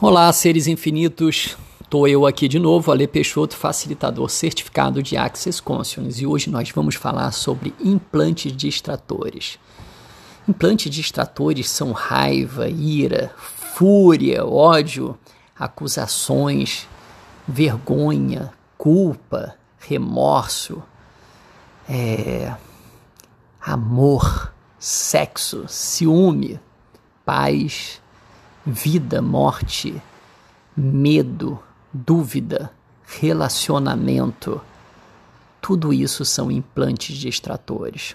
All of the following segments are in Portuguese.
Olá, seres infinitos. Estou eu aqui de novo, Ale Peixoto, facilitador certificado de Access Consciousness, e hoje nós vamos falar sobre implantes distratores. Implantes distratores são raiva, ira, fúria, ódio, acusações, vergonha, culpa, remorso, é, amor, sexo, ciúme, paz, vida, morte, medo, dúvida, relacionamento. Tudo isso são implantes distratores.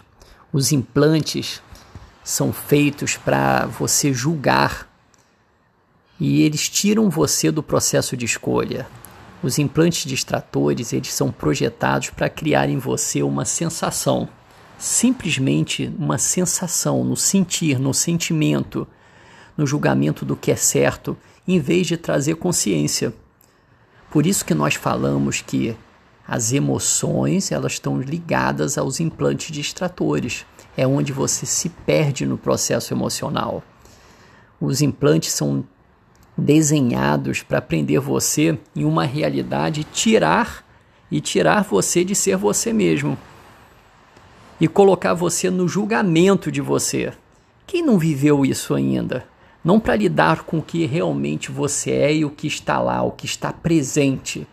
Os implantes são feitos para você julgar e eles tiram você do processo de escolha. Os implantes distratores, eles são projetados para criar em você uma sensação, simplesmente uma sensação no sentir, no sentimento no julgamento do que é certo, em vez de trazer consciência. Por isso que nós falamos que as emoções elas estão ligadas aos implantes distratores. É onde você se perde no processo emocional. Os implantes são desenhados para prender você em uma realidade, tirar e tirar você de ser você mesmo e colocar você no julgamento de você. Quem não viveu isso ainda? Não para lidar com o que realmente você é e o que está lá, o que está presente.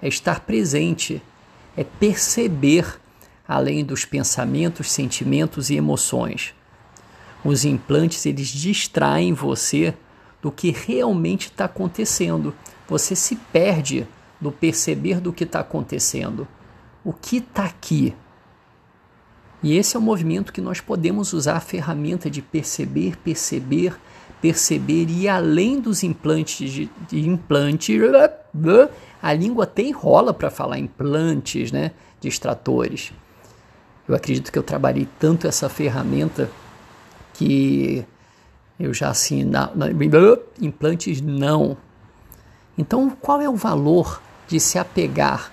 É estar presente, é perceber além dos pensamentos, sentimentos e emoções. Os implantes eles distraem você do que realmente está acontecendo. Você se perde do perceber do que está acontecendo. O que está aqui? E esse é o movimento que nós podemos usar a ferramenta de perceber, perceber perceber e além dos implantes de, de implante, a língua até enrola para falar implantes, né, de extratores. Eu acredito que eu trabalhei tanto essa ferramenta que eu já assim, na, na, implantes não. Então, qual é o valor de se apegar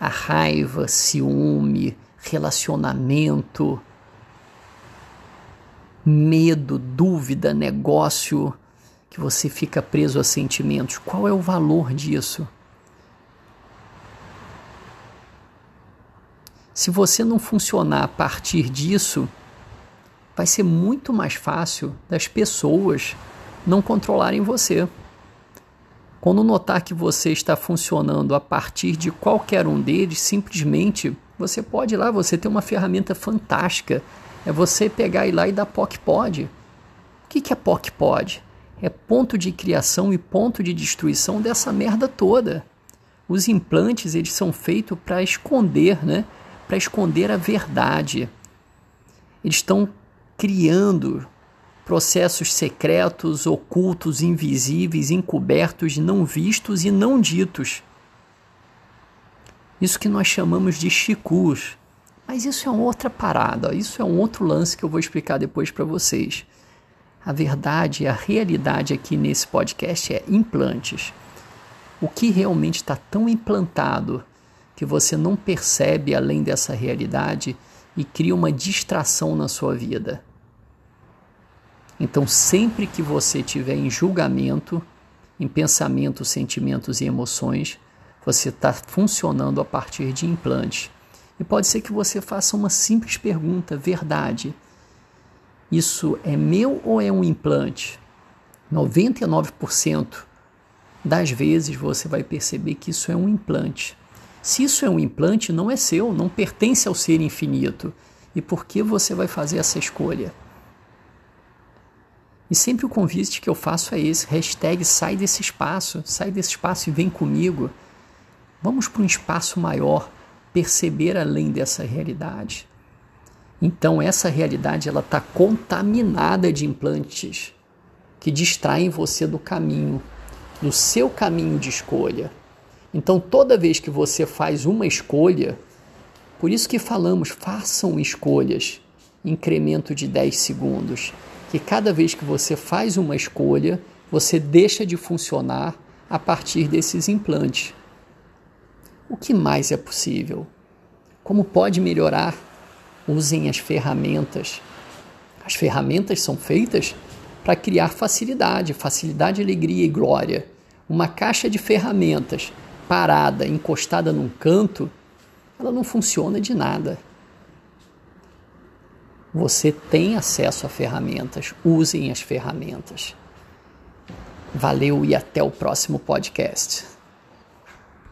a raiva, ciúme, relacionamento, medo, dúvida, negócio, que você fica preso a sentimentos. Qual é o valor disso? Se você não funcionar a partir disso, vai ser muito mais fácil das pessoas não controlarem você. Quando notar que você está funcionando a partir de qualquer um deles, simplesmente você pode ir lá, você tem uma ferramenta fantástica é você pegar e lá e dar POC pode. O que, que é POC pode? É ponto de criação e ponto de destruição dessa merda toda. Os implantes eles são feitos para esconder, né? Para esconder a verdade. Eles estão criando processos secretos, ocultos, invisíveis, encobertos, não vistos e não ditos. Isso que nós chamamos de chicus. Mas isso é outra parada, isso é um outro lance que eu vou explicar depois para vocês. A verdade, a realidade aqui nesse podcast é implantes. O que realmente está tão implantado que você não percebe além dessa realidade e cria uma distração na sua vida. Então, sempre que você tiver em julgamento, em pensamentos, sentimentos e emoções, você está funcionando a partir de implantes. E pode ser que você faça uma simples pergunta: verdade, isso é meu ou é um implante? 99% das vezes você vai perceber que isso é um implante. Se isso é um implante, não é seu, não pertence ao ser infinito. E por que você vai fazer essa escolha? E sempre o convite que eu faço é esse: hashtag sai desse espaço, sai desse espaço e vem comigo. Vamos para um espaço maior perceber além dessa realidade. Então essa realidade ela está contaminada de implantes que distraem você do caminho, do seu caminho de escolha. Então toda vez que você faz uma escolha, por isso que falamos, façam escolhas, incremento de 10 segundos, que cada vez que você faz uma escolha, você deixa de funcionar a partir desses implantes. O que mais é possível? Como pode melhorar? Usem as ferramentas. As ferramentas são feitas para criar facilidade, facilidade, alegria e glória. Uma caixa de ferramentas parada, encostada num canto, ela não funciona de nada. Você tem acesso a ferramentas, usem as ferramentas. Valeu e até o próximo podcast.